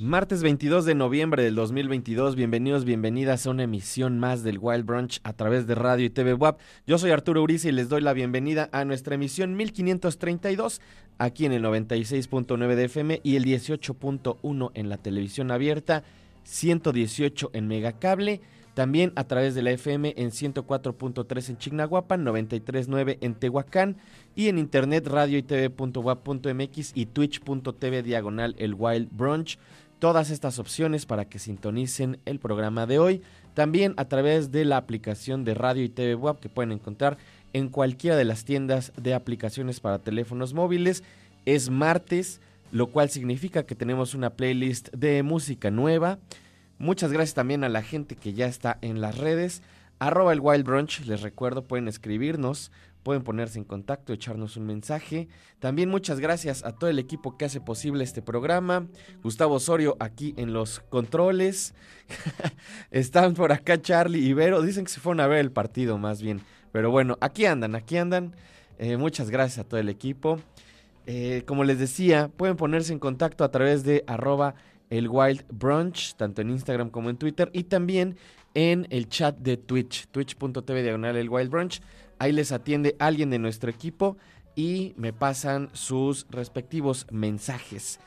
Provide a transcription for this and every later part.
Martes 22 de noviembre del 2022, bienvenidos, bienvenidas a una emisión más del Wild Brunch a través de radio y TV WAP. Yo soy Arturo Uriza y les doy la bienvenida a nuestra emisión 1532 aquí en el 96.9 de FM y el 18.1 en la televisión abierta, 118 en Megacable también a través de la FM en 104.3 en Chignahuapan, 93.9 en Tehuacán y en internet radio y tv.wap.mx y twitch.tv diagonal el Wild Brunch. Todas estas opciones para que sintonicen el programa de hoy. También a través de la aplicación de radio y TV que pueden encontrar en cualquiera de las tiendas de aplicaciones para teléfonos móviles. Es martes, lo cual significa que tenemos una playlist de música nueva Muchas gracias también a la gente que ya está en las redes. Arroba el Wild Brunch, les recuerdo, pueden escribirnos, pueden ponerse en contacto, echarnos un mensaje. También muchas gracias a todo el equipo que hace posible este programa. Gustavo Osorio aquí en los controles. Están por acá Charlie y Vero. Dicen que se fueron a ver el partido más bien. Pero bueno, aquí andan, aquí andan. Eh, muchas gracias a todo el equipo. Eh, como les decía, pueden ponerse en contacto a través de arroba el Wild Brunch, tanto en Instagram como en Twitter, y también en el chat de Twitch, twitch.tv diagonal el Wild Brunch. Ahí les atiende alguien de nuestro equipo y me pasan sus respectivos mensajes.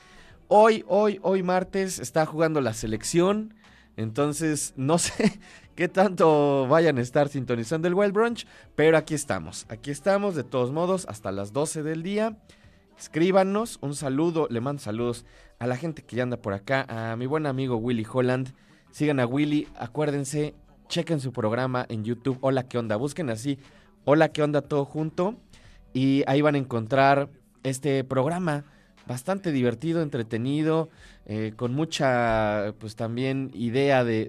Hoy, hoy, hoy martes está jugando la selección. Entonces, no sé qué tanto vayan a estar sintonizando el Wild Brunch, pero aquí estamos. Aquí estamos, de todos modos, hasta las 12 del día. Escríbanos, un saludo, le mando saludos a la gente que ya anda por acá, a mi buen amigo Willy Holland. Sigan a Willy, acuérdense, chequen su programa en YouTube. Hola, ¿qué onda? Busquen así, hola, ¿qué onda? Todo junto. Y ahí van a encontrar este programa bastante divertido, entretenido, eh, con mucha, pues también idea de,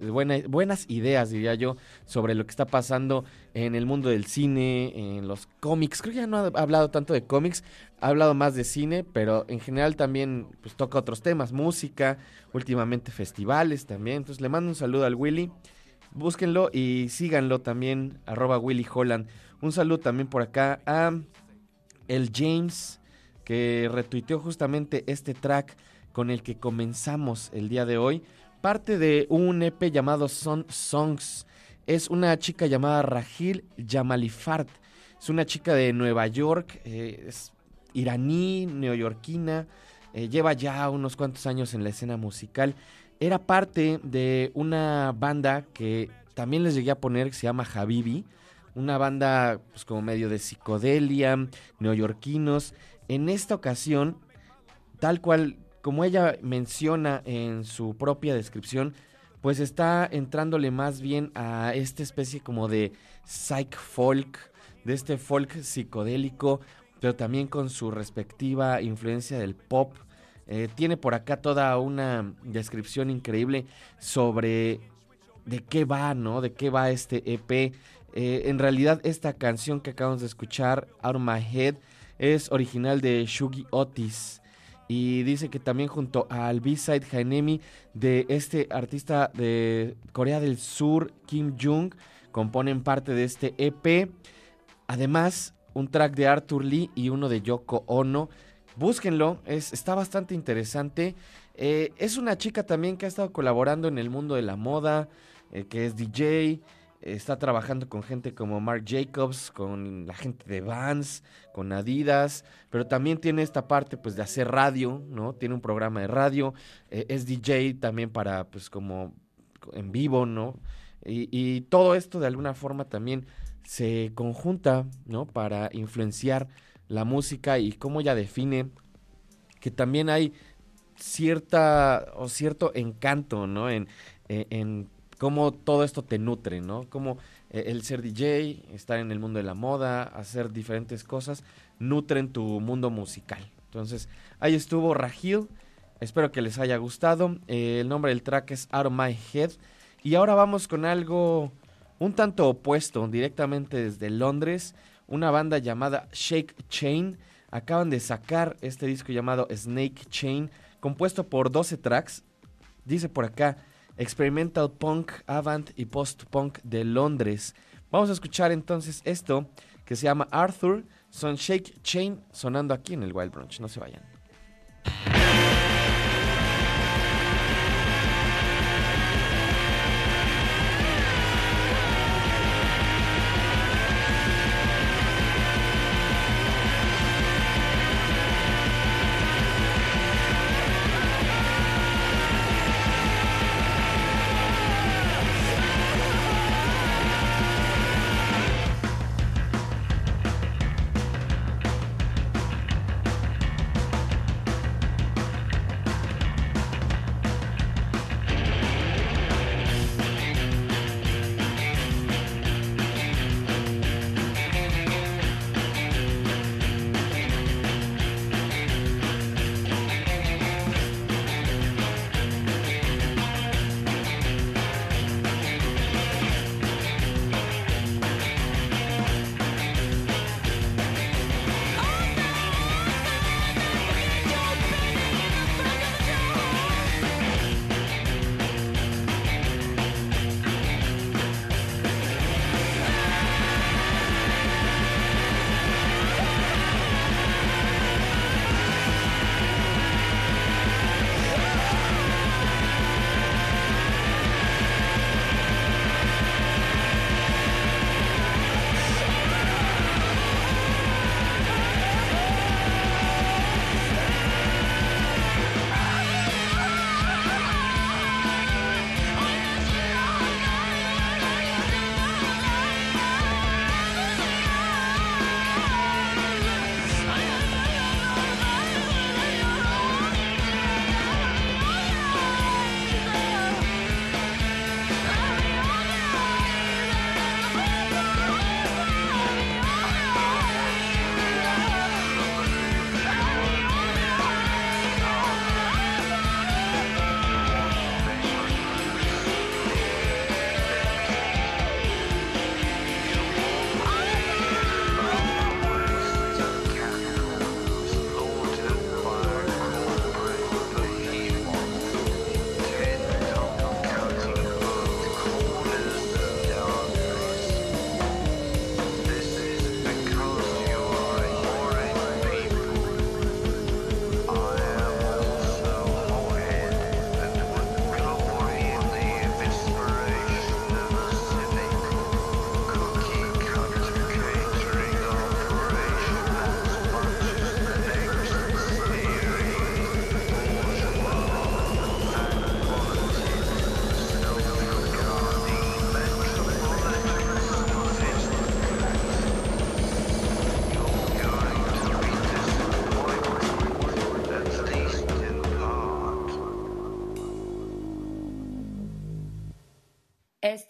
buenas ideas, diría yo, sobre lo que está pasando en el mundo del cine, en los cómics. Creo que ya no ha hablado tanto de cómics, ha hablado más de cine, pero en general también pues toca otros temas, música, últimamente festivales también. Entonces le mando un saludo al Willy. Búsquenlo y síganlo también, arroba Willy Holland. Un saludo también por acá a el James que retuiteó justamente este track con el que comenzamos el día de hoy. Parte de un EP llamado Son Songs. Es una chica llamada Rahil Yamalifart. Es una chica de Nueva York, eh, es iraní, neoyorquina, eh, lleva ya unos cuantos años en la escena musical. Era parte de una banda que también les llegué a poner, que se llama Habibi. Una banda pues, como medio de psicodelia, neoyorquinos. En esta ocasión, tal cual como ella menciona en su propia descripción, pues está entrándole más bien a esta especie como de psych folk, de este folk psicodélico, pero también con su respectiva influencia del pop. Eh, tiene por acá toda una descripción increíble sobre de qué va, ¿no? De qué va este EP. Eh, en realidad esta canción que acabamos de escuchar, Out of My Head, es original de Shugi Otis. Y dice que también junto al B-Side Hainemi de este artista de Corea del Sur, Kim Jung, componen parte de este EP. Además, un track de Arthur Lee y uno de Yoko Ono. Búsquenlo, es, está bastante interesante. Eh, es una chica también que ha estado colaborando en el mundo de la moda, eh, que es DJ, está trabajando con gente como Mark Jacobs, con la gente de Vans, con Adidas, pero también tiene esta parte pues de hacer radio, ¿no? Tiene un programa de radio, eh, es DJ también para pues como en vivo, ¿no? Y, todo esto de alguna forma también se conjunta, ¿no? Para influenciar la música y cómo ella define que también hay cierta o cierto encanto, ¿no? En, en cómo todo esto te nutre, ¿no? Cómo eh, el ser DJ, estar en el mundo de la moda, hacer diferentes cosas, nutren tu mundo musical. Entonces, ahí estuvo Rahil. Espero que les haya gustado. Eh, el nombre del track es Out of My Head. Y ahora vamos con algo un tanto opuesto, directamente desde Londres. Una banda llamada Shake Chain. Acaban de sacar este disco llamado Snake Chain, compuesto por 12 tracks. Dice por acá, experimental punk, avant y post-punk de Londres. Vamos a escuchar entonces esto que se llama Arthur, son Shake Chain sonando aquí en el Wild Brunch. No se vayan.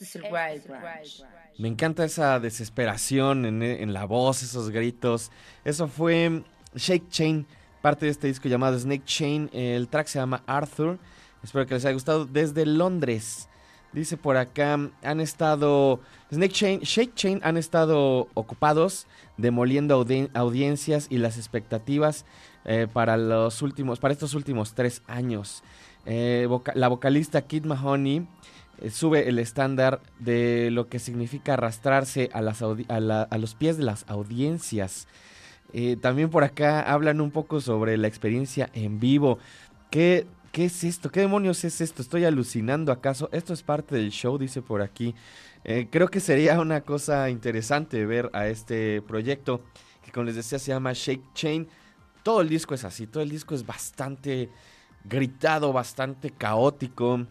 Es el Wild Branch. Me encanta esa desesperación en, en, la voz, esos gritos. Eso fue Shake Chain, parte de este disco llamado Snake Chain. El track se llama Arthur. Espero que les haya gustado. Desde Londres. Dice por acá, han estado, Snake Chain, Shake Chain han estado ocupados demoliendo audiencias y las expectativas eh, para los últimos, para estos últimos tres años. Eh, la vocalista Kid Mahoney sube el estándar de lo que significa arrastrarse a, los pies de las audiencias. también por acá hablan un poco sobre la experiencia en vivo. ¿Qué, ¿Qué es esto? ¿Qué demonios es esto? ¿Estoy alucinando acaso? Esto es parte del show, dice por aquí. creo que sería una cosa interesante ver a este proyecto que como les decía se llama Shake Chain. Todo el disco es así, todo el disco es bastante gritado, bastante caótico.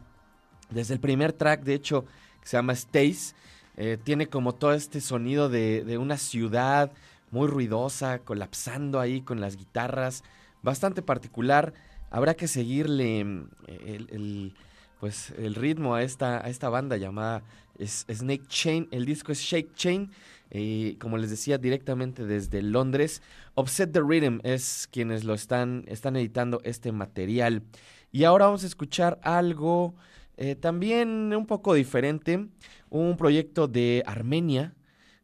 Desde el primer track, de hecho, que se llama Stace, eh, tiene como todo este sonido de, una ciudad muy ruidosa, colapsando ahí con las guitarras, bastante particular. Habrá que seguirle mm, el, pues, el ritmo a esta, a esta banda llamada Snake Chain. El disco es Shake Chain. Como les decía, directamente desde Londres. Offset the Rhythm es quienes lo están, están editando este material. Y ahora vamos a escuchar algo eh, también un poco diferente. Un proyecto de Armenia,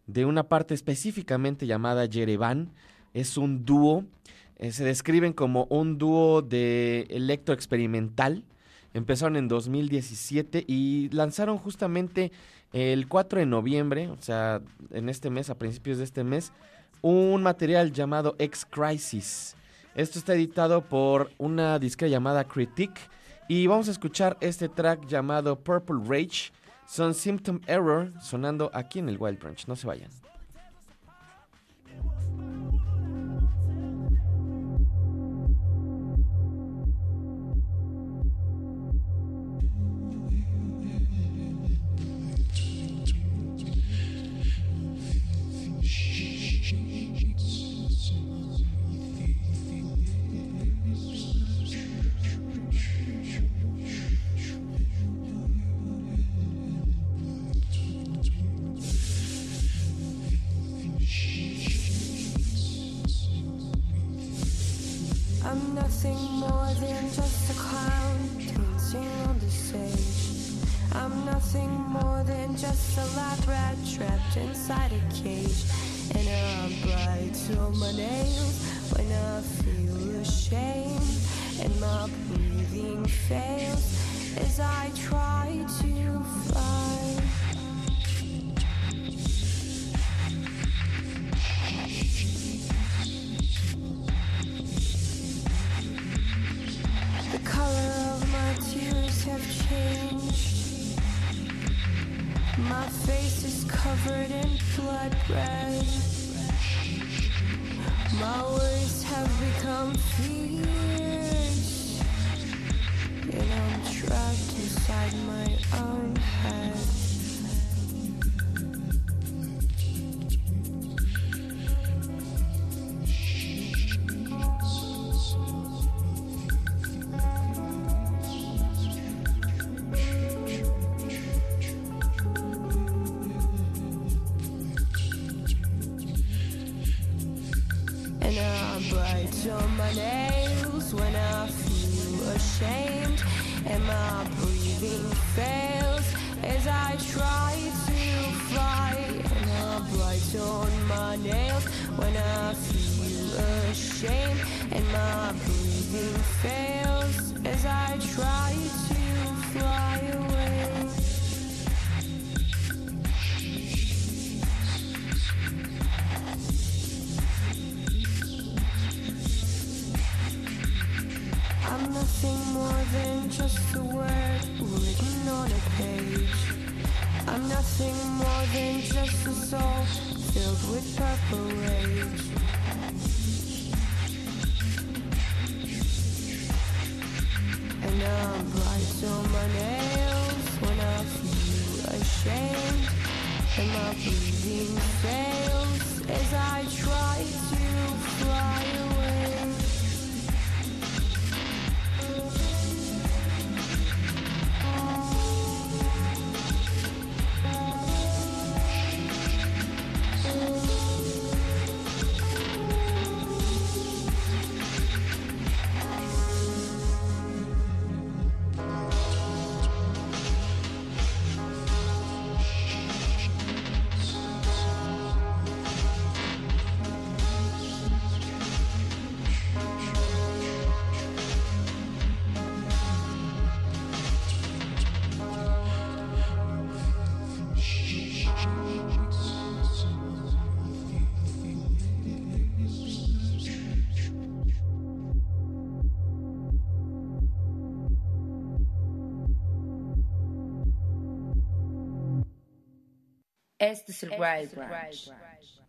de una parte específicamente llamada Yerevan. Es un dúo. Eh, se describen como un dúo de electro experimental. Empezaron en 2017 y lanzaron justamente el 4 de noviembre, o sea, en este mes, a principios de este mes, un material llamado X Crisis. Esto está editado por una disquera llamada Critique y vamos a escuchar este track llamado Purple Rage. Son Symptom Error sonando aquí en el Wild Branch. No se vayan. my nails when I feel ashamed.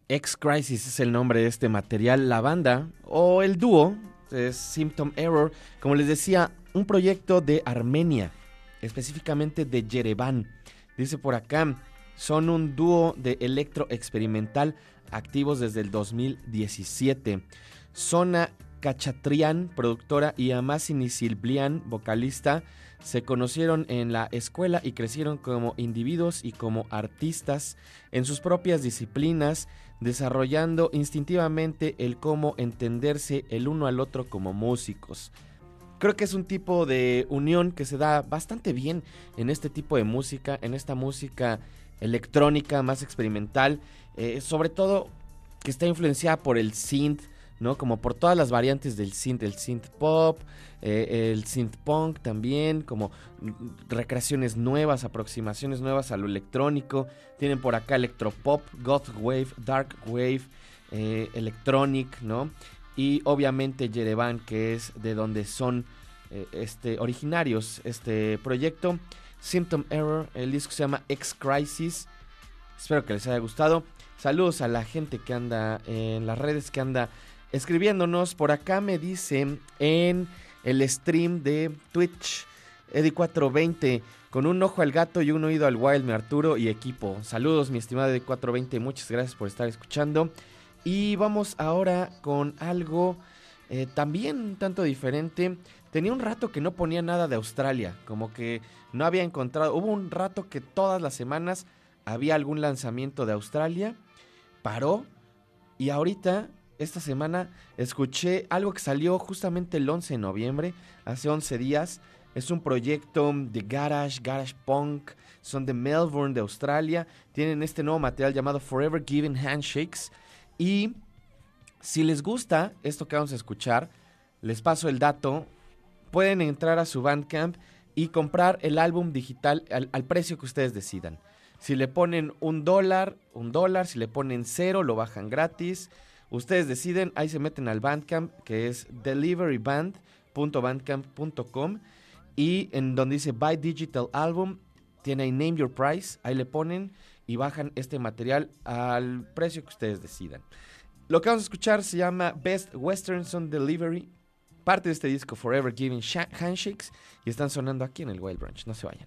X-Crisis es el nombre de este material. La banda o el dúo es Symptom Error. Como les decía, un proyecto de Armenia, específicamente de Yerevan. Dice por acá, son un dúo de electro experimental activos desde el 2017. Sona Kachatrian, productora, y Amasini Silblian, vocalista, se conocieron en la escuela y crecieron como individuos y como artistas en sus propias disciplinas, desarrollando instintivamente el cómo entenderse el uno al otro como músicos. Creo que es un tipo de unión que se da bastante bien en este tipo de música, en esta música electrónica más experimental, eh, sobre todo que está influenciada por el synth, ¿no? Como por todas las variantes del synth, el synth pop, eh, el synth punk también, como recreaciones nuevas, aproximaciones nuevas a lo electrónico. Tienen por acá electropop, goth wave, dark wave, eh, electronic, ¿no? Y obviamente Yerevan, que es de donde son este, originarios este proyecto. Symptom Error. El disco se llama X Crisis. Espero que les haya gustado. Saludos a la gente que anda en las redes, que anda escribiéndonos. Por acá me dicen en el stream de Twitch, Eddie420, con un ojo al gato y un oído al Wild, mi Arturo y equipo. Saludos, mi estimado Eddie420. Muchas gracias por estar escuchando. Y vamos ahora con algo eh, también un tanto diferente. Tenía un rato que no ponía nada de Australia, como que no había encontrado. Hubo un rato que todas las semanas había algún lanzamiento de Australia, paró y ahorita, esta semana, escuché algo que salió justamente el 11 de noviembre, hace 11 días. Es un proyecto de garage, garage punk, son de Melbourne, de Australia. Tienen este nuevo material llamado Forever Giving Handshakes. Y si les gusta esto que vamos a escuchar, les paso el dato pueden entrar a su Bandcamp y comprar el álbum digital al, precio que ustedes decidan. Si le ponen un dólar, un dólar, si le ponen cero, lo bajan gratis. Ustedes deciden, ahí se meten al Bandcamp, que es deliveryband.bandcamp.com y en donde dice Buy Digital Album, tiene ahí Name Your Price, ahí le ponen y bajan este material al precio que ustedes decidan. Lo que vamos a escuchar se llama Best Western Song Delivery parte de este disco Forever Giving Handshakes y están sonando aquí en el Wild Branch. No se vayan.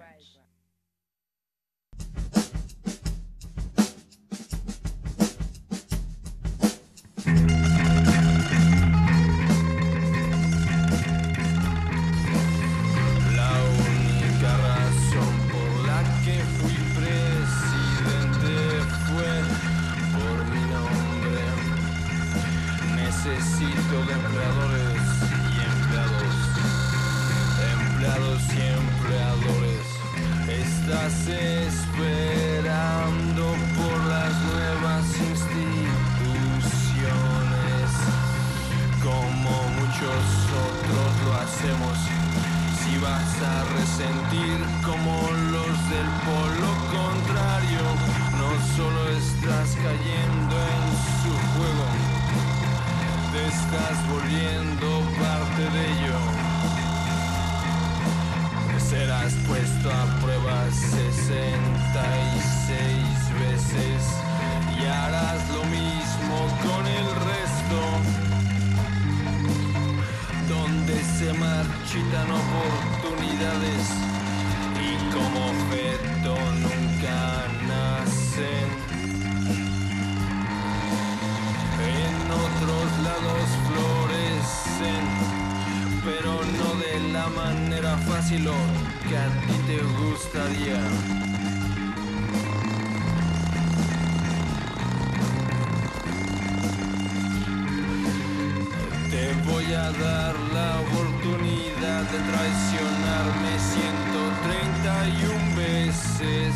dar la oportunidad de traicionarme 131 veces.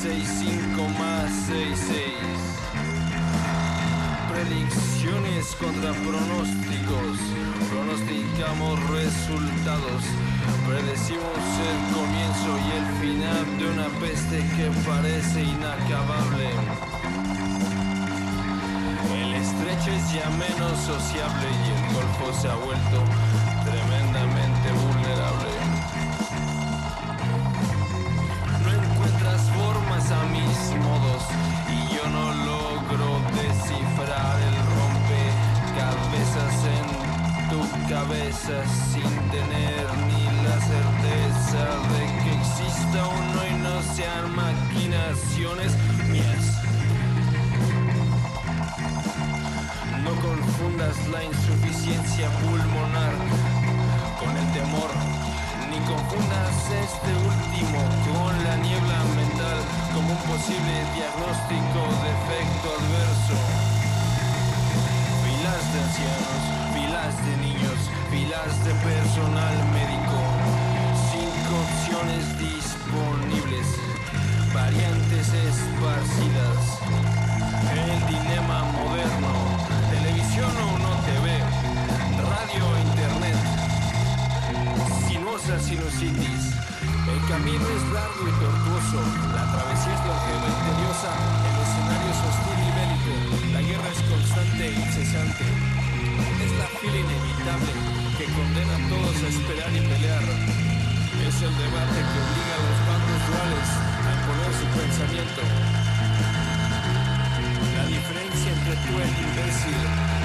65 más 66. Predicciones contra pronósticos. Pronosticamos resultados. Predecimos el comienzo y el final de una peste que parece inacabable. noches ya menos sociable y el golfo se ha vuelto tremendamente vulnerable. No encuentras formas a mis modos y yo no logro descifrar el rompecabezas en tu cabeza sin tener este último, con la niebla mental, como un posible diagnóstico defecto al verso. Filas de ancianos, filas de niños, filas de personal médico. Cinco opciones disponibles, variantes esparcidas. El dilema moderno, televisión o no TV, radio, o internet sinuositis. El camino es largo y tortuoso, la travesía es larga y tediosa, el escenario es hostil y bélico, la guerra es constante e incesante. Es la fila inevitable que condena a todos a esperar y pelear. Es el debate que obliga a los bandos duales a imponer su pensamiento. La diferencia entre tú y el imbécil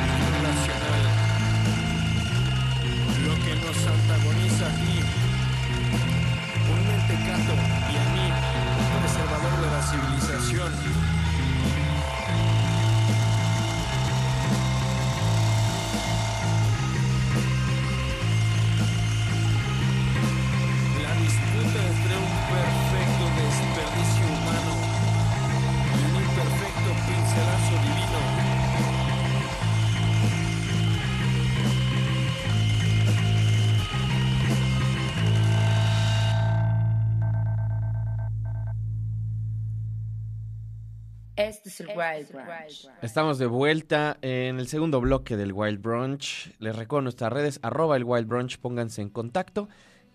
Estamos de vuelta en el segundo bloque del Wild Brunch. Les recuerdo nuestras redes, arroba el Wild Brunch, pónganse en contacto,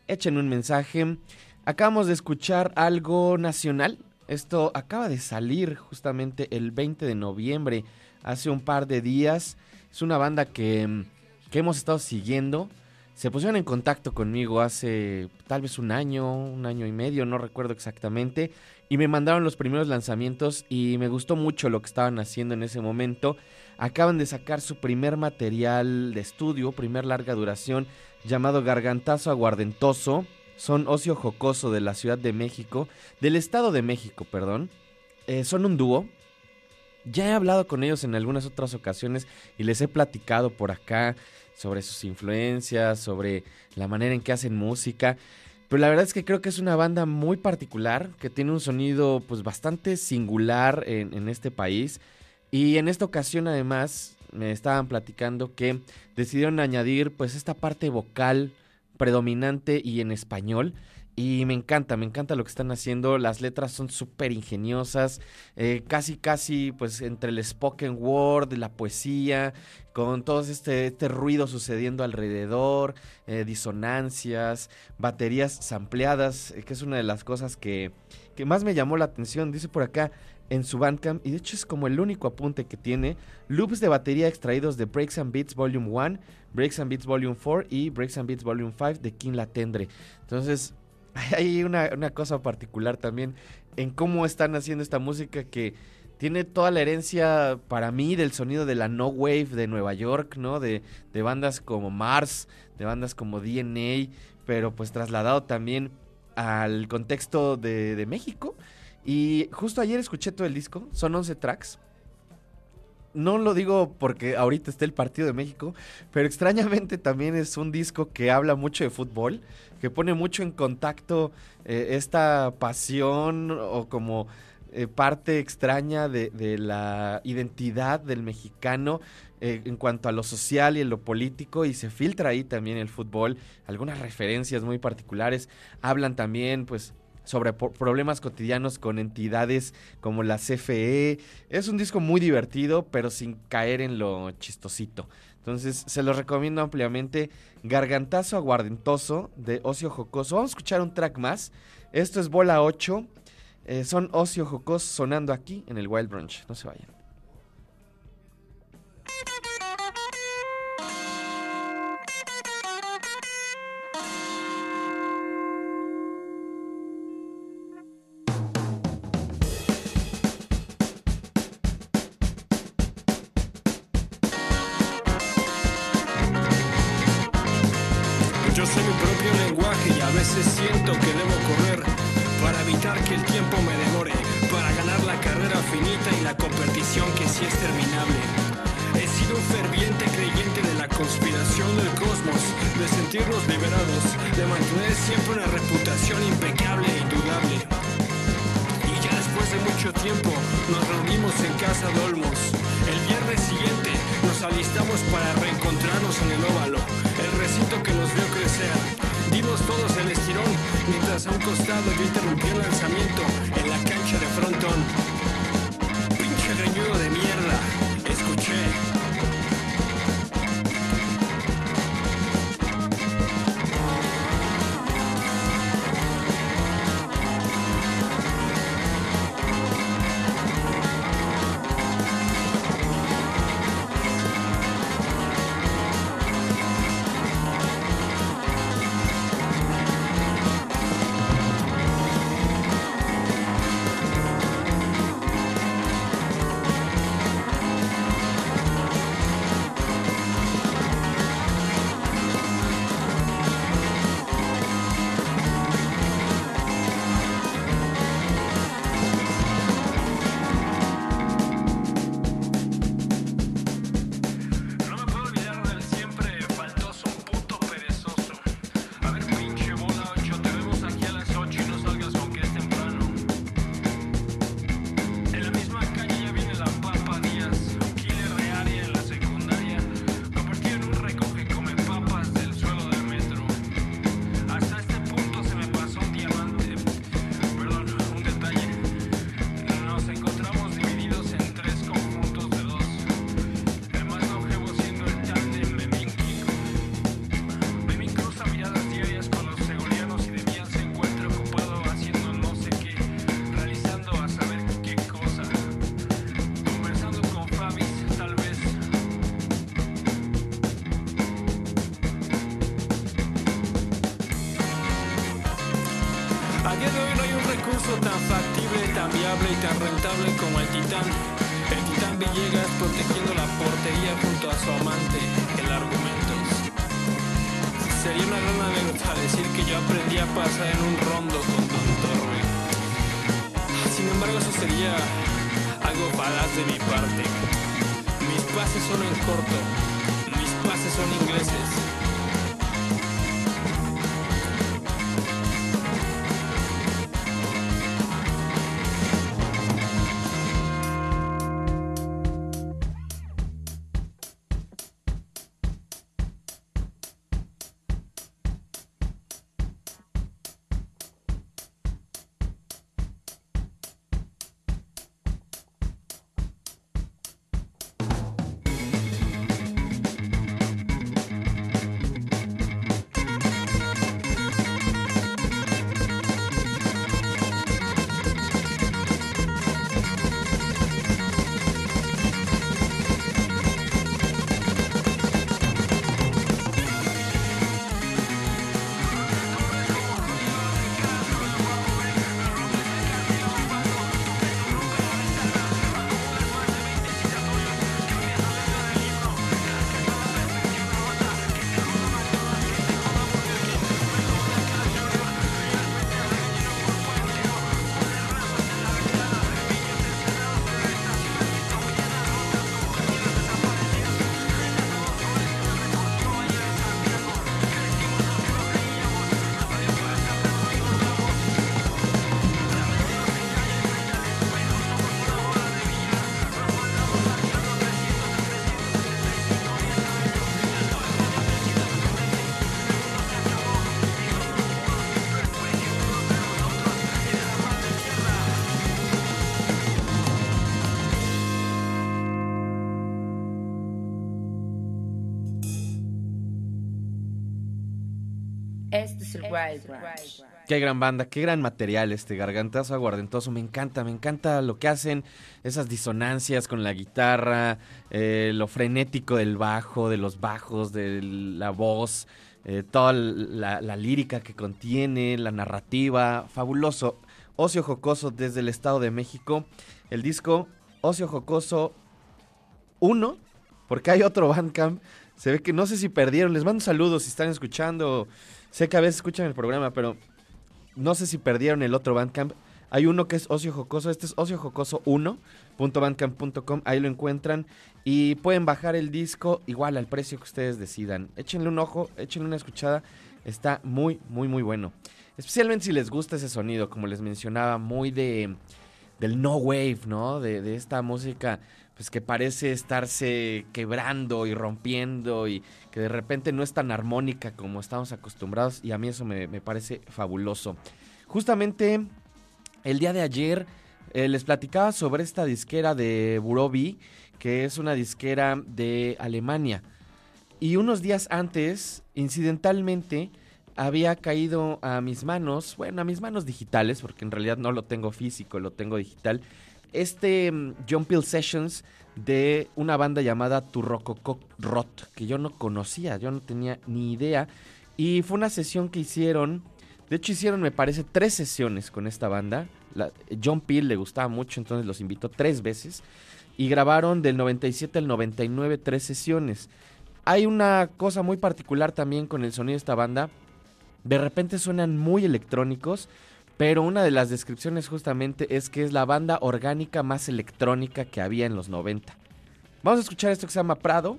echen un mensaje. Acabamos de escuchar algo nacional. Esto acaba de salir justamente el 20 de noviembre, hace un par de días. Es una banda que, que hemos estado siguiendo. Se pusieron en contacto conmigo hace tal vez un año, un año y medio, no recuerdo exactamente y me mandaron los primeros lanzamientos y me gustó mucho lo que estaban haciendo en ese momento. Acaban de sacar su primer material de estudio, primer larga duración, llamado Gargantazo Aguardentoso. Son ocio jocoso de la Ciudad de México, del Estado de México, perdón. Eh, son un dúo, ya he hablado con ellos en algunas otras ocasiones y les he platicado por acá sobre sus influencias, sobre la manera en que hacen música. Pero la verdad es que creo que es una banda muy particular, que tiene un sonido pues bastante singular en, en este país. Y en esta ocasión además me estaban platicando que decidieron añadir pues esta parte vocal predominante y en español y me encanta, me encanta lo que están haciendo. Las letras son súper ingeniosas, eh, casi, casi, pues entre el spoken word, la poesía, con todo este, este ruido sucediendo alrededor, eh, disonancias, baterías sampleadas, eh, que es una de las cosas que, que más me llamó la atención. Dice por acá en su Bandcamp, y de hecho es como el único apunte que tiene, loops de batería extraídos de Breaks and Beats Volume 1, Breaks and Beats Volume 4 y Breaks and Beats Volume 5 de King Latendre. Entonces, hay una, cosa particular también en cómo están haciendo esta música que tiene toda la herencia para mí del sonido de la no wave de Nueva York, ¿no? De, de bandas como Mars, de bandas como DNA, pero pues trasladado también al contexto de, de México. Y justo ayer escuché todo el disco, son 11 tracks no lo digo porque ahorita está el partido de México, pero extrañamente también es un disco que habla mucho de fútbol, que pone mucho en contacto eh, esta pasión o como eh, parte extraña de, la identidad del mexicano eh, en cuanto a lo social y en lo político y se filtra ahí también el fútbol, algunas referencias muy particulares, hablan también pues sobre problemas cotidianos con entidades como la CFE. Es un disco muy divertido, pero sin caer en lo chistosito. Entonces, se los recomiendo ampliamente. Gargantazo aguardentoso de Ocio Jocoso. Vamos a escuchar un track más. Esto es Bola 8. Eh, son Ocio Jocoso sonando aquí en el Wild Brunch. No se vayan. Qué gran banda, qué gran material este gargantazo aguardentoso. Me encanta, me encanta lo que hacen, esas disonancias con la guitarra, eh, lo frenético del bajo, de los bajos, de la voz, eh, toda la, la, lírica que contiene, la narrativa. Fabuloso. Ocio Jocoso desde el Estado de México. El disco Ocio Jocoso 1, porque hay otro Bandcamp. Se ve que no sé si perdieron. Les mando saludos si están escuchando. Sé que a veces escuchan el programa, pero no sé si perdieron el otro Bandcamp. Hay uno que es Ocio Jocoso, este es Ocio Jocoso 1.bandcamp.com, ahí lo encuentran y pueden bajar el disco igual al precio que ustedes decidan. Échenle un ojo, échenle una escuchada, está muy, muy, muy bueno. Especialmente si les gusta ese sonido, como les mencionaba, muy de del no wave, ¿no? De, de esta música pues que parece estarse quebrando y rompiendo y que de repente no es tan armónica como estamos acostumbrados y a mí eso me, parece fabuloso. Justamente el día de ayer eh, les platicaba sobre esta disquera de Burobi, que es una disquera de Alemania. Y unos días antes, incidentalmente, había caído a mis manos, bueno, a mis manos digitales, porque en realidad no lo tengo físico, lo tengo digital, este mm, John Peel Sessions de una banda llamada Turrococo Rot, que yo no conocía, yo no tenía ni idea. Y fue una sesión que hicieron, de hecho hicieron me parece tres sesiones con esta banda. John Peel le gustaba mucho, entonces los invitó tres veces. Y grabaron del 97 al 99 tres sesiones. Hay una cosa muy particular también con el sonido de esta banda. De repente suenan muy electrónicos, pero una de las descripciones justamente es que es la banda orgánica más electrónica que había en los 90. Vamos a escuchar esto que se llama Prado.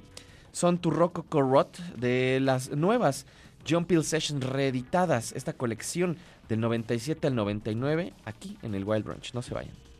Son Turroco Corrot de las nuevas John Peel Sessions reeditadas. Esta colección del 97 al 99 aquí en el Wild Branch. No se vayan.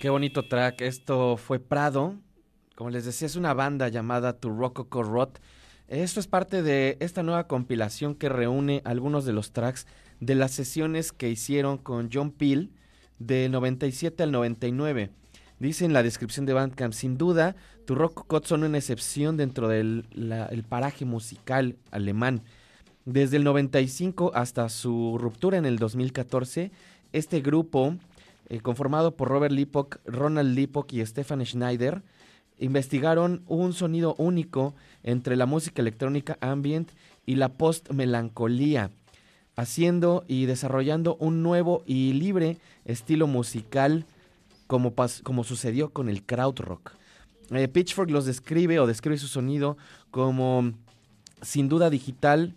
Qué bonito track. Esto fue Prado. Como les decía, es una banda llamada To Rococo Rot. Esto es parte de esta nueva compilación que reúne algunos de los tracks de las sesiones que hicieron con John Peel del 97 al 99. Dice en la descripción de Bandcamp, sin duda, Tu Rococo son una excepción dentro del el paraje musical alemán. Desde el 95 hasta su ruptura en el 2014, este grupo, eh, conformado por Robert Lipok, Ronald Lipok y Stefan Schneider, investigaron un sonido único entre la música electrónica ambient y la post-melancolía, haciendo y desarrollando un nuevo y libre estilo musical como, como sucedió con el krautrock. Eh, Pitchfork los describe o describe su sonido como sin duda digital,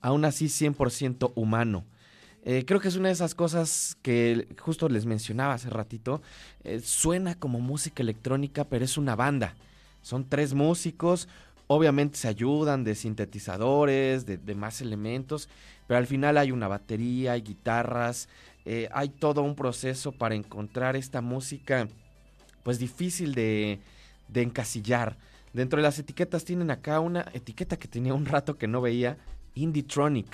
aún así 100% humano. Eh, creo que es una de esas cosas que justo les mencionaba hace ratito. Eh, suena como música electrónica, pero es una banda. Son tres músicos, obviamente se ayudan de sintetizadores, de, más elementos, pero al final hay una batería, hay guitarras, eh, hay todo un proceso para encontrar esta música, pues difícil de, de encasillar. Dentro de las etiquetas tienen acá una etiqueta que tenía un rato que no veía, Indietronic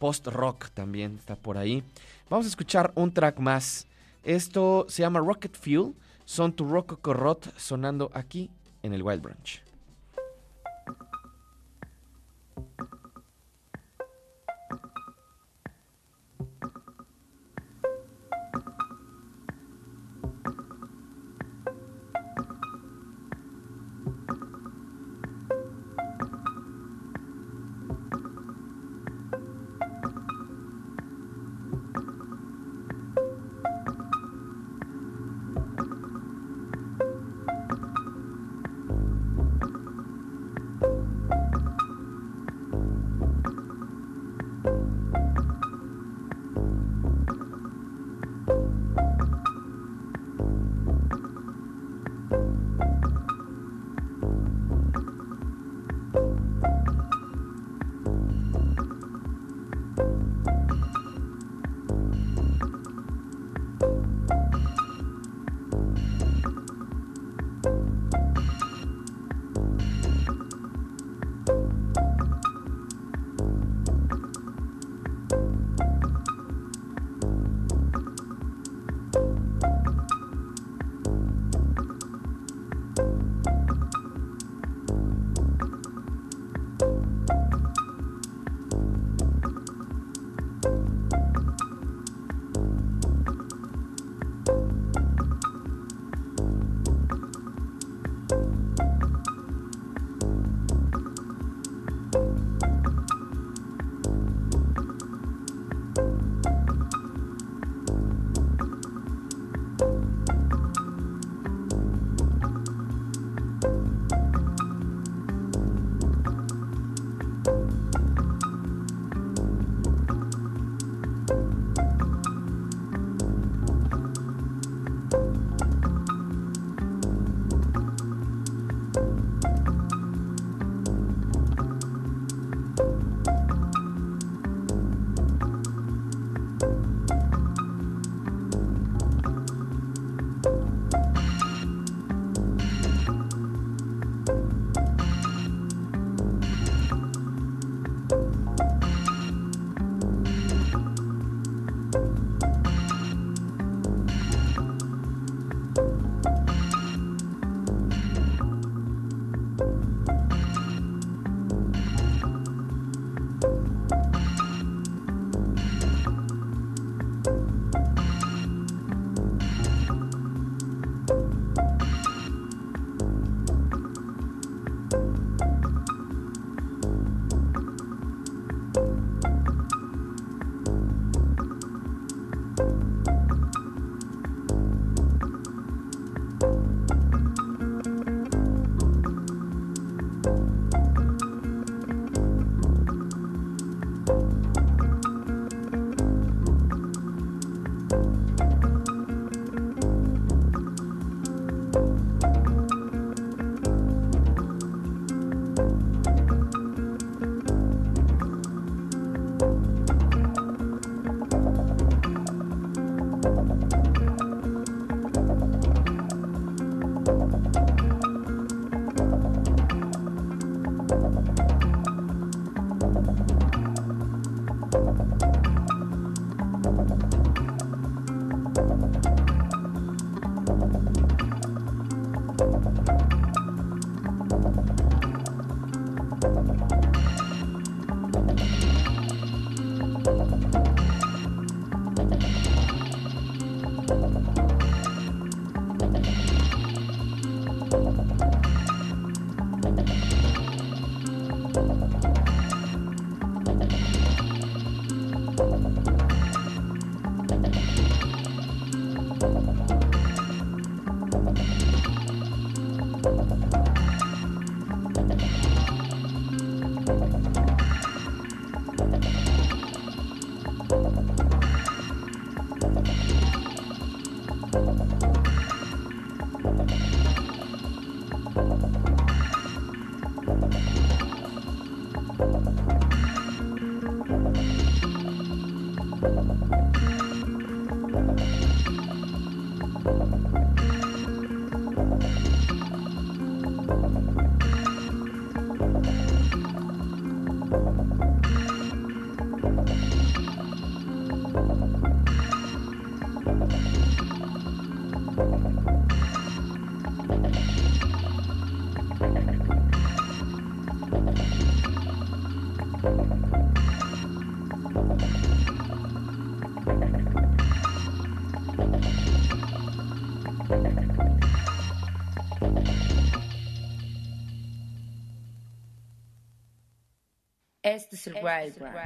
post-rock también está por ahí. Vamos a escuchar un track más. Esto se llama Rocket Fuel. Son tu rock corrot sonando aquí en el Wild Branch.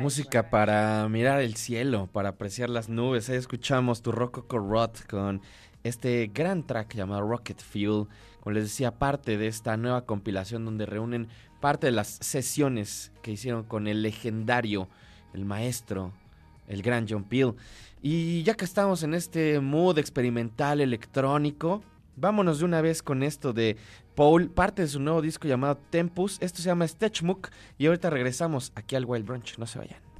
Música para mirar el cielo, para apreciar las nubes. Ahí escuchamos tu Rococo Rot con este gran track llamado Rocket Fuel. Como les decía, parte de esta nueva compilación donde reúnen parte de las sesiones que hicieron con el legendario, el maestro, el gran John Peel. Y ya que estamos en este mood experimental electrónico, vámonos de una vez con esto de Paul, parte de su nuevo disco llamado Tempus. Esto se llama Stetchmook y ahorita regresamos aquí al Wild Brunch. No se vayan.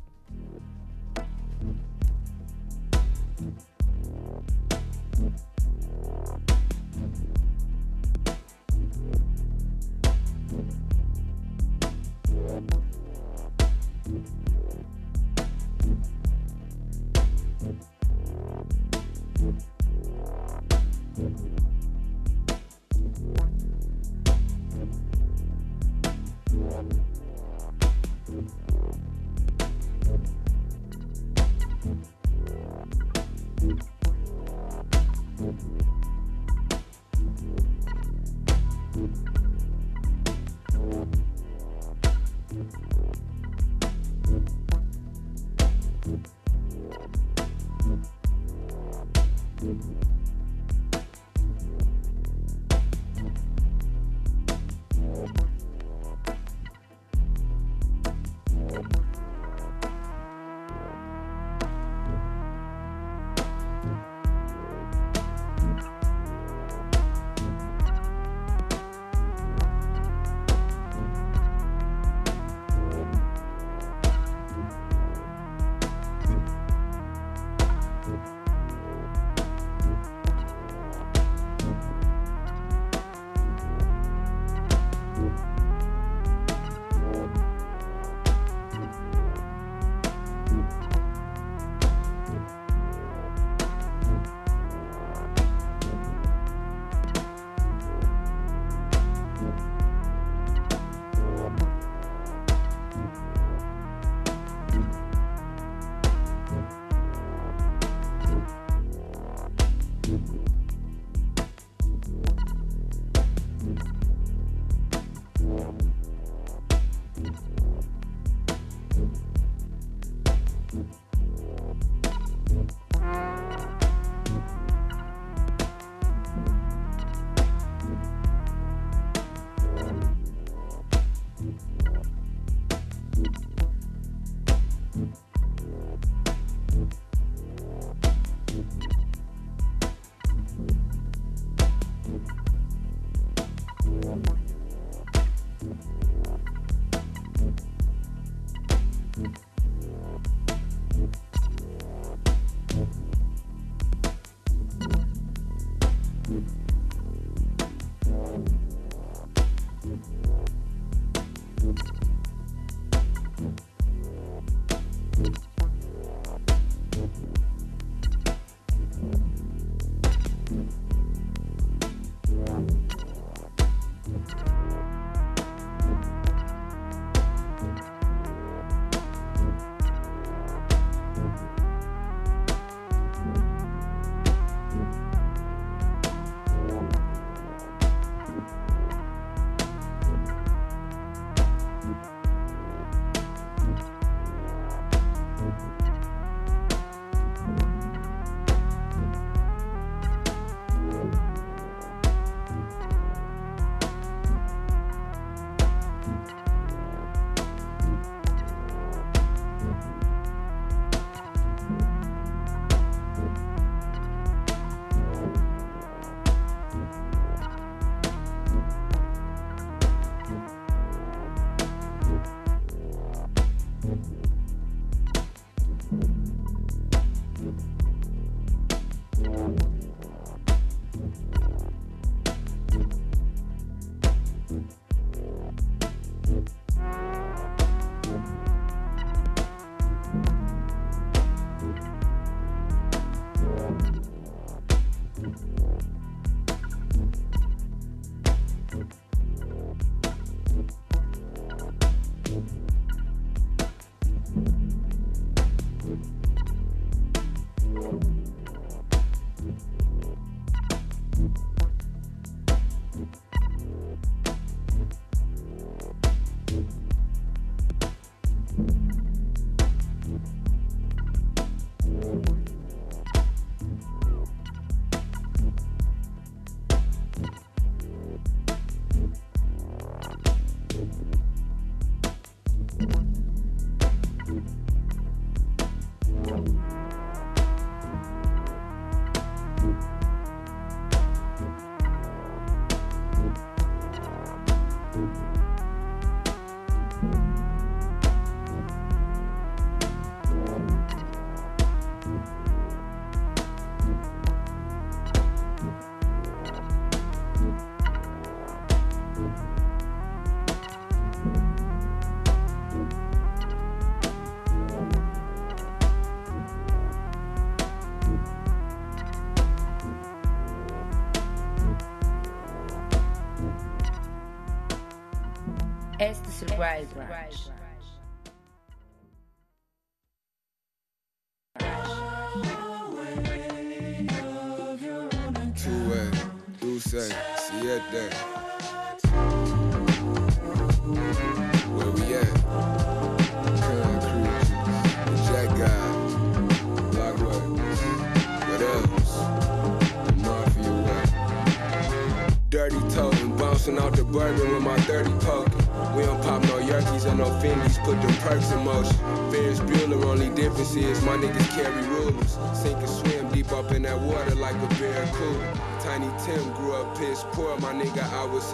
El Wild Ranch. Two-way,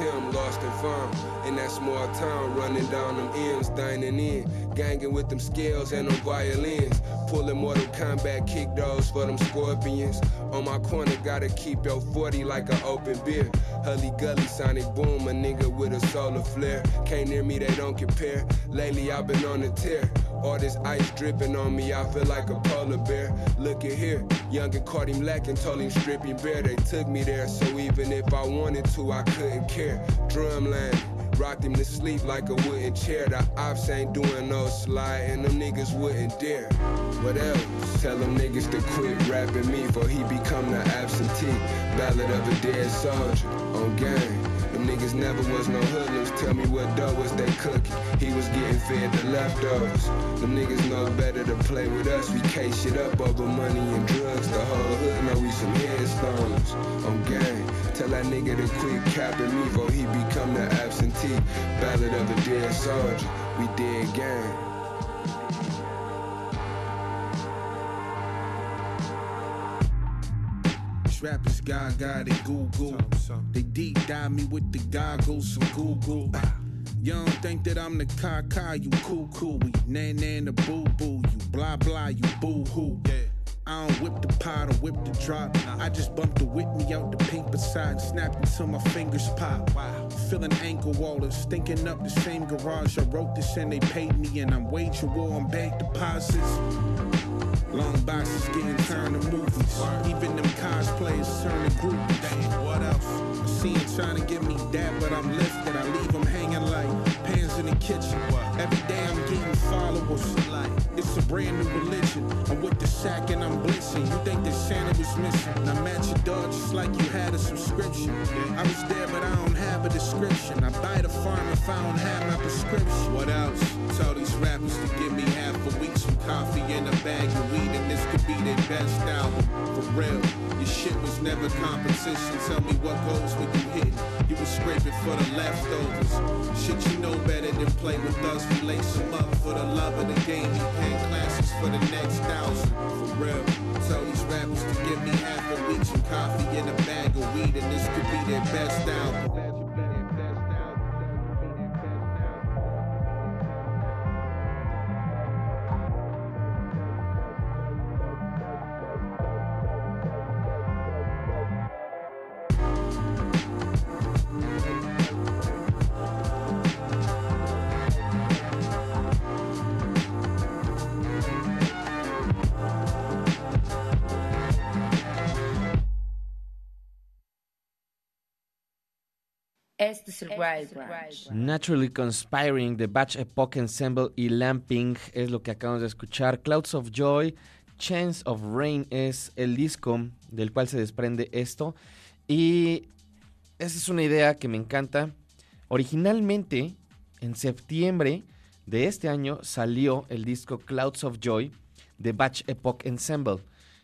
Him, lost and found. In that small town, running down them M's, dining in. Ganging with them scales and them violins. Pulling Mortal Kombat kick those for them scorpions. On my corner, gotta keep your 40 like an open beer. Hully Gully, Sonic Boom, a nigga with a solar flare. Can't near me, they don't compare. Lately, I've been on a tear. All this ice dripping on me, I feel like a polar bear. Look at here, young and caught him lacking, told him strip him bare. They took me there, so even if I wanted to, I couldn't care. Drumline. Rocked him to sleep like a wooden chair. The ops ain't doing no sliding, them niggas wouldn't dare. What else? Tell them niggas to quit rapping me, for he become the absentee. Ballad of a dead soldier on gang. Niggas never was no hoodlums. Tell me what dough was they cooking. He was getting fed the leftovers. Them niggas know better to play with us. We case shit up over money and drugs. The whole hood know we some headstones on gang. Tell that nigga to quit capping me, for he become the absentee. Ballad of a dead soldier. We dead gang. Rappers gaga, they Google. They deep dive me with the goggles, some Google. You don't think that I'm the caca, you cool cool. We nan nan the boo boo, you blah blah, you boo hoo. I don't whip the pot or whip the drop. I just bump the whip me out the paper side, snap until my fingers pop. Feeling ankle wallers, stinking up the same garage. I wrote this and they paid me, and I'm waging war on bank deposits. Long boxes getting turned to movies. Even them cosplayers turn to groupies. What else? I see him trying to get me that, but I'm lifted. I leave them kitchen. Every day I'm getting followers. It's a brand new religion. I'm with the sack and I'm blitzing. You think that Santa was missing? Now match your dog just like you had a subscription. I was there, but I don't have a description. I buy the farm if I don't have my prescription. What else? Tell these rappers to give me half a week, some coffee and a bag of weed, and this could be their best album. For real, your shit was never competition. Tell me what goes when you hit. You was scraping for the leftovers. Shit, you know better than play with us. We lace them up for the love of the game. We paying classes for the next thousand. For real, tell these rappers to give me half a week, some coffee and a bag of weed, and this could be their best album. Este es el Wild Ranch. Naturally Conspiring, The Batch Epoch Ensemble y Lamping es lo que acabamos de escuchar. Clouds of Joy, Chance of Rain es el disco del cual se desprende esto. Y esa es una idea que me encanta. Originalmente, en septiembre de este año, salió el disco Clouds of Joy de Batch Epoch Ensemble,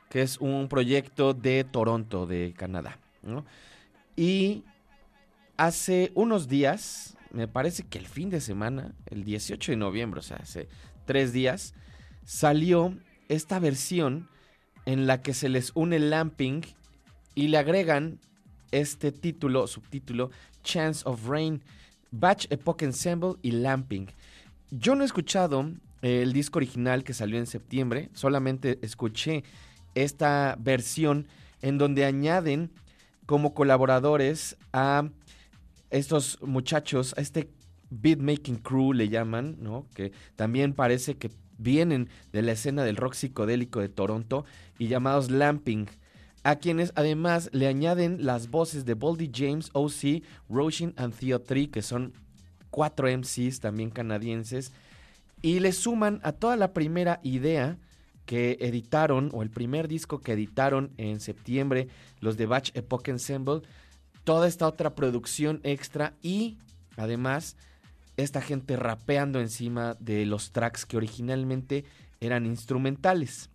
que es un proyecto de Toronto, de Canadá. ¿no? Y hace unos días, me parece que el fin de semana, el 18 de noviembre, o sea, hace tres días, salió esta versión en la que se les une Lamping y le agregan este título, subtítulo, Chance of Rain, Batch Epoch Ensemble y Lamping. Yo no he escuchado el disco original que salió en septiembre, solamente escuché esta versión en donde añaden como colaboradores a estos muchachos, a este beatmaking crew le llaman, ¿no? Que también parece que vienen de la escena del rock psicodélico de Toronto y llamados Lamping, a quienes además le añaden las voces de Boldy James, OC, Roshin and Theo 3, que son cuatro MCs también canadienses y le suman a toda la primera idea que editaron, o el primer disco que editaron en septiembre, los de Batch Epoch Ensemble, toda esta otra producción extra y además esta gente rapeando encima de los tracks que originalmente eran instrumentales.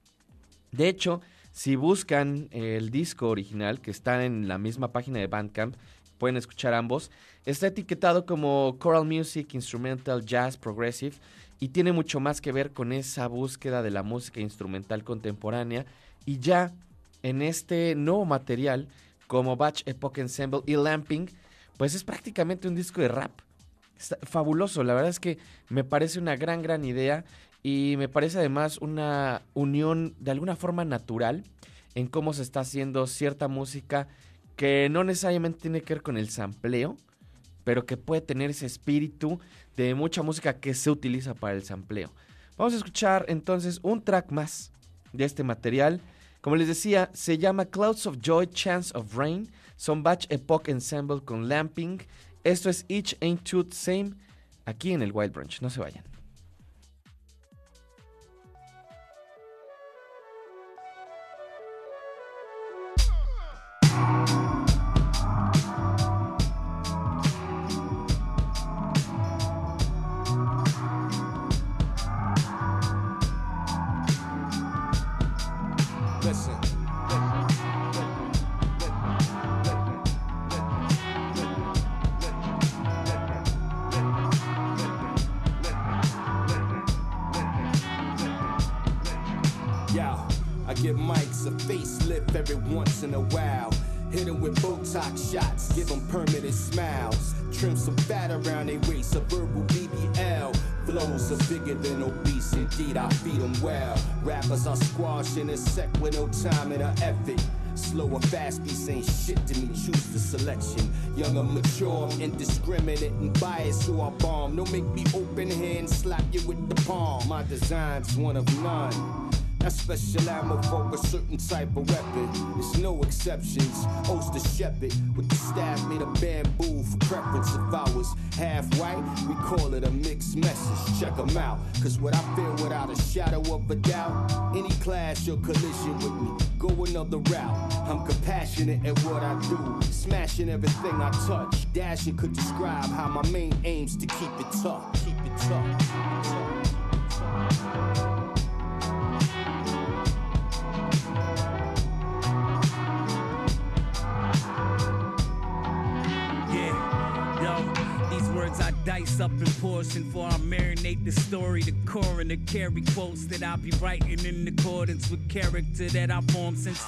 De hecho, si buscan el disco original que está en la misma página de Bandcamp, pueden escuchar ambos, está etiquetado como Choral Music, Instrumental, Jazz, Progressive y tiene mucho más que ver con esa búsqueda de la música instrumental contemporánea y ya en este nuevo material como Batch Epoch Ensemble y Lamping, pues es prácticamente un disco de rap. fabuloso, la verdad es que me parece una gran, gran idea y me parece además una unión de alguna forma natural en cómo se está haciendo cierta música que no necesariamente tiene que ver con el sampleo, pero que puede tener ese espíritu de mucha música que se utiliza para el sampleo. Vamos a escuchar entonces un track más de este material. Como les decía, se llama Clouds of Joy, Chance of Rain. Son Batch Epoch Ensemble con Lamping. Esto es Each Ain't Tooth Same aquí en el Wild Branch. No se vayan. Indiscriminate and biased, so I bomb. Don't make me open hand slap you with the palm. My design's one of none. That's special ammo for a certain type of weapon. There's no exceptions. The shepherd with the staff made of bamboo for preference. If I was half white, we call it a mixed message. Check them out. Cause what I feel without a shadow of a doubt, any clash or collision with me, go another route. I'm compassionate at what I do, smashing everything I touch. Dashing could describe how my main aim's to keep it tough. Keep it tough. Up in portion for I marinate the story. The core and the carry quotes that I'll be writing in accordance with character that I formed since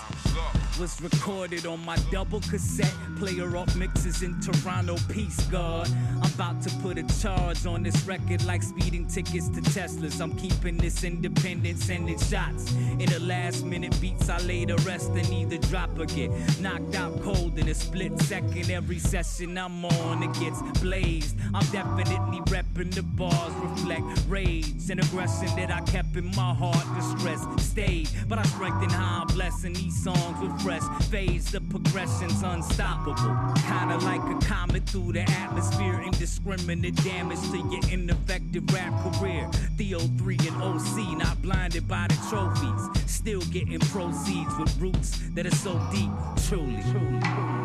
was recorded on my double cassette player off mixes in Toronto. Peace, God. I'm about to put a charge on this record like speeding tickets to Teslas. I'm keeping this independent, sending shots. In the last minute beats, I lay the rest and either drop or get knocked out cold in a split second. Every session I'm on, it gets blazed. I'm definitely repping the bars, reflect rage and aggression that I kept in my heart. Distress stayed, but I strengthen how I'm blessing these songs with fresh phase. The progression's unstoppable. Kinda like a comet through the atmosphere. Indiscriminate damage to your ineffective rap career. Theo 3 and OC, not blinded by the trophies. Still getting proceeds with roots that are so deep, truly. truly.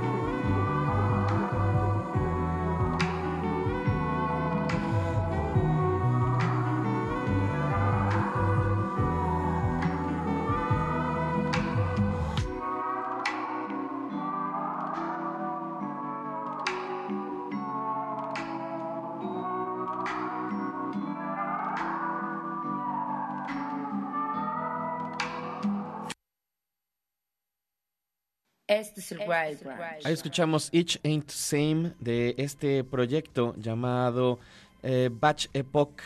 Este es el este Wild Ahí escuchamos Each Ain't Same de este proyecto llamado eh, Batch Epoch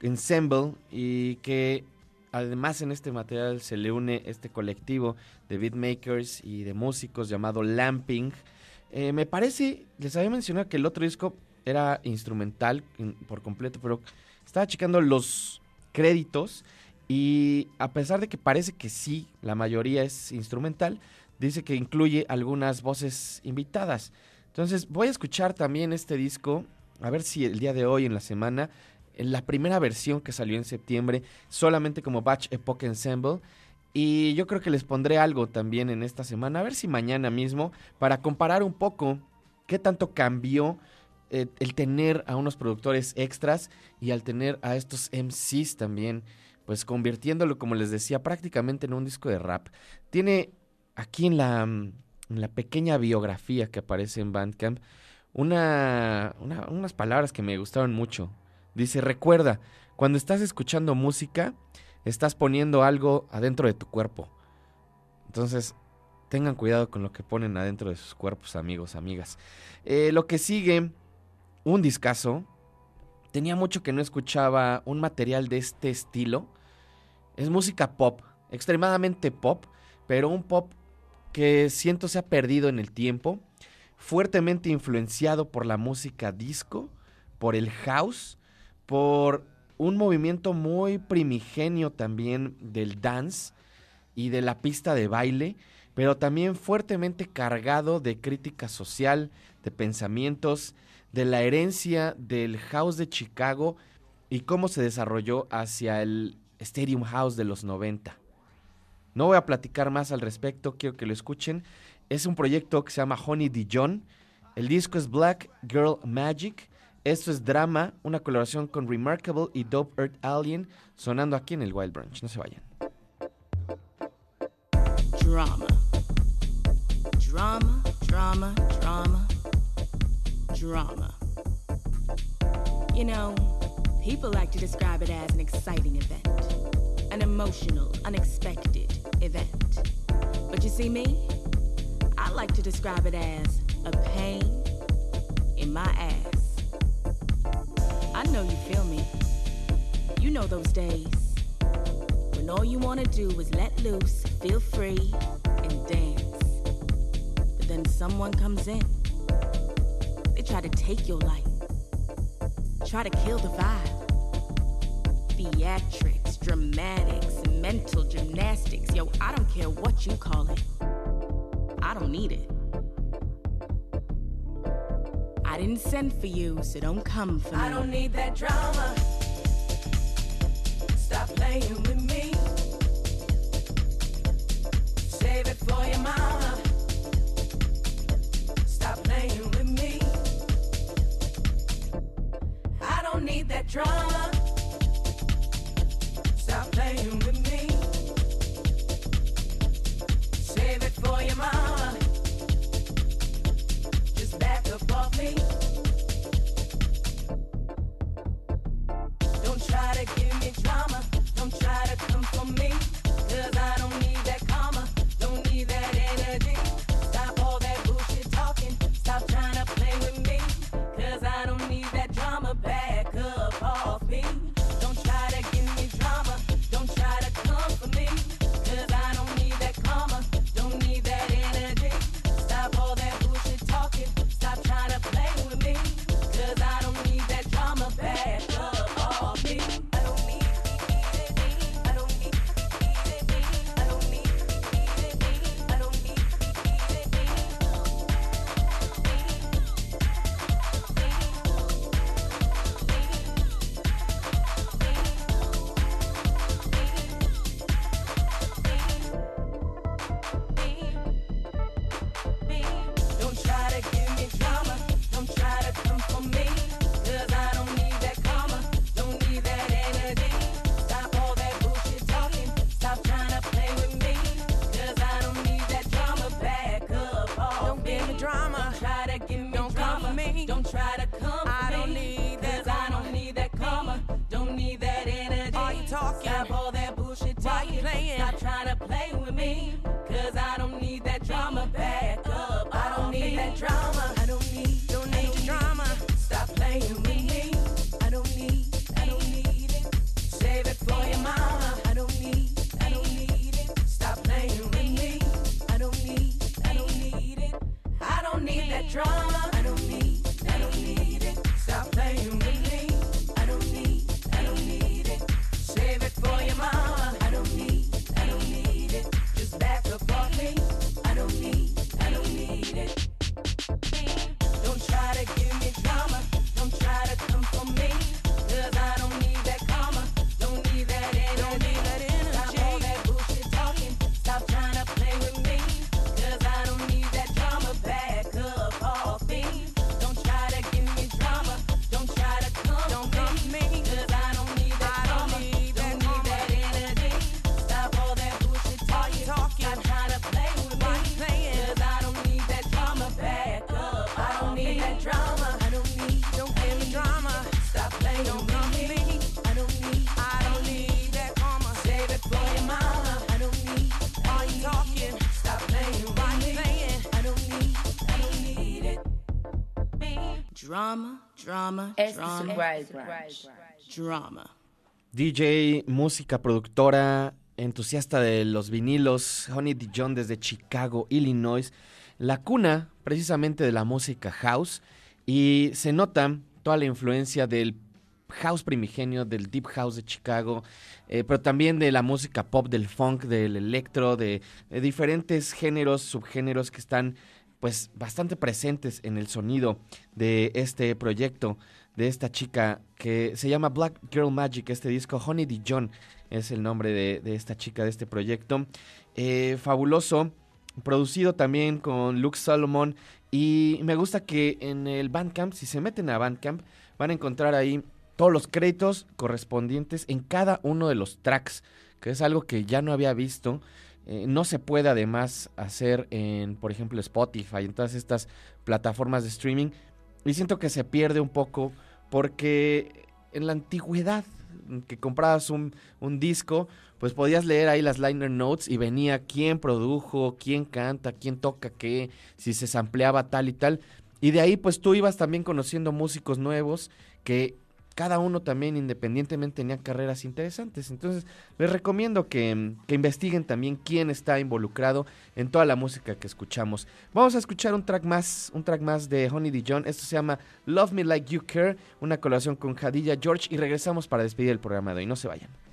Ensemble y que además en este material se le une este colectivo de beatmakers y de músicos llamado Lamping. Eh, me parece, les había mencionado que el otro disco era instrumental por completo, pero estaba checando los créditos y a pesar de que parece que sí, la mayoría es instrumental, dice que incluye algunas voces invitadas. Entonces voy a escuchar también este disco a ver si el día de hoy, en la semana, en la primera versión que salió en septiembre, solamente como Batch Epoch Ensemble. Y yo creo que les pondré algo también en esta semana, a ver si mañana mismo, para comparar un poco qué tanto cambió eh, el tener a unos productores extras y al tener a estos MCs también, pues convirtiéndolo, como les decía, prácticamente en un disco de rap. Tiene aquí en la, en la pequeña biografía que aparece en Bandcamp una, unas palabras que me gustaron mucho. Dice, recuerda, cuando estás escuchando música, estás poniendo algo adentro de tu cuerpo. Entonces, tengan cuidado con lo que ponen adentro de sus cuerpos, amigos, amigas. Eh, lo que sigue, un discazo. Tenía mucho que no escuchaba un material de este estilo. Es música pop, extremadamente pop, pero un pop que siento se ha perdido en el tiempo, fuertemente influenciado por la música disco, por el house por un movimiento muy primigenio también del dance y de la pista de baile, pero también fuertemente cargado de crítica social, de pensamientos, de la herencia del house de Chicago y cómo se desarrolló hacia el Stadium House de los 90. No voy a platicar más al respecto, quiero que lo escuchen. Es un proyecto que se llama Honey Dijon. El disco es Black Girl Magic esto es Drama, una colaboración con Remarkable y Dope Earth Alien, sonando aquí en el Wild Branch. No se vayan. Drama. Drama, drama, drama, drama. You know, people like to describe it as an exciting event, an emotional, unexpected event. But you see me? I like to describe it as a pain in my ass. I know you feel me. You know those days when all you want to do is let loose, feel free, and dance. But then someone comes in. They try to take your life, try to kill the vibe. Theatrics, dramatics, mental gymnastics. Yo, I don't care what you call it. I don't need it. I didn't send for you, so don't come for me. I don't need that drama. Stop playing with me. Save it for your mama. Stop playing with me. I don't need that drama. Drama. DJ, música, productora, entusiasta de los vinilos, Honey Dijon desde Chicago, Illinois, la cuna precisamente de la música house y se nota toda la influencia del house primigenio, del deep house de Chicago, eh, pero también de la música pop, del funk, del electro, de, de diferentes géneros, subgéneros que están pues bastante presentes en el sonido de este proyecto de esta chica que se llama Black Girl Magic, este disco, Honey Dijon es el nombre de, de esta chica, de este proyecto. Eh, fabuloso, producido también con Luke Solomon y me gusta que en el Bandcamp, si se meten a Bandcamp, van a encontrar ahí todos los créditos correspondientes en cada uno de los tracks, que es algo que ya no había visto. Eh, no se puede además hacer en, por ejemplo, Spotify, en todas estas plataformas de streaming. Y siento que se pierde un poco porque en la antigüedad que comprabas un, un disco, pues podías leer ahí las liner notes y venía quién produjo, quién canta, quién toca qué, si se sampleaba tal y tal. Y de ahí pues tú ibas también conociendo músicos nuevos que cada uno también independientemente tenía carreras interesantes. Entonces les recomiendo que, que, investiguen también quién está involucrado en toda la música que escuchamos. Vamos a escuchar un track más, un track más de Honey Dijon. Esto se llama Love Me Like You Care, una colaboración con Hadilla George y regresamos para despedir el programa de hoy. No se vayan.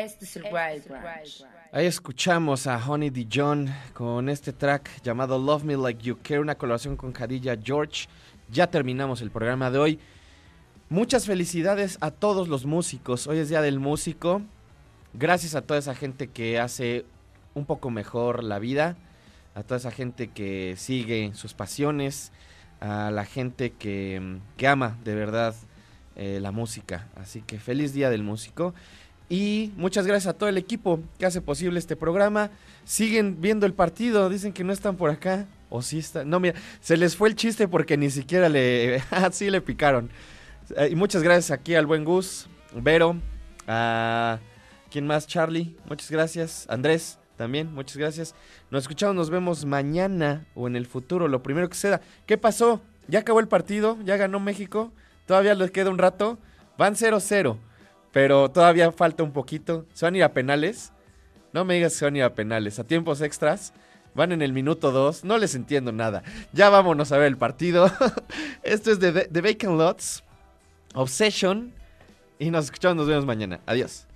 Este es el Wild Branch. Ahí escuchamos a Honey Dijon con este track llamado Love Me Like You Care, una colaboración con Khadija George. Ya terminamos el programa de hoy. Muchas felicidades a todos los músicos. Hoy es Día del Músico. Gracias a toda esa gente que hace un poco mejor la vida, a toda esa gente que sigue sus pasiones, a la gente que, que ama de verdad eh, la música. Así que feliz Día del Músico. Y muchas gracias a todo el equipo que hace posible este programa. Siguen viendo el partido, dicen que no están por acá. O sí están. No, mira, se les fue el chiste porque ni siquiera le. Así le picaron. Eh, y muchas gracias aquí al buen Gus, Vero, a. ¿Quién más? Charlie, muchas gracias. Andrés, también, muchas gracias. Nos escuchamos, nos vemos mañana o en el futuro, lo primero que sea. ¿Qué pasó? ¿Ya acabó el partido? ¿Ya ganó México? ¿Todavía les queda un rato? Van 0-0, pero todavía falta un poquito. ¿Se van a ir a penales? No me digas que se van a ir a penales, a tiempos extras. Van en el minuto 2, no les entiendo nada. Ya vámonos a ver el partido. Esto es de The Vacant Lots, Obsession. Y nos escuchamos, nos vemos mañana. Adiós.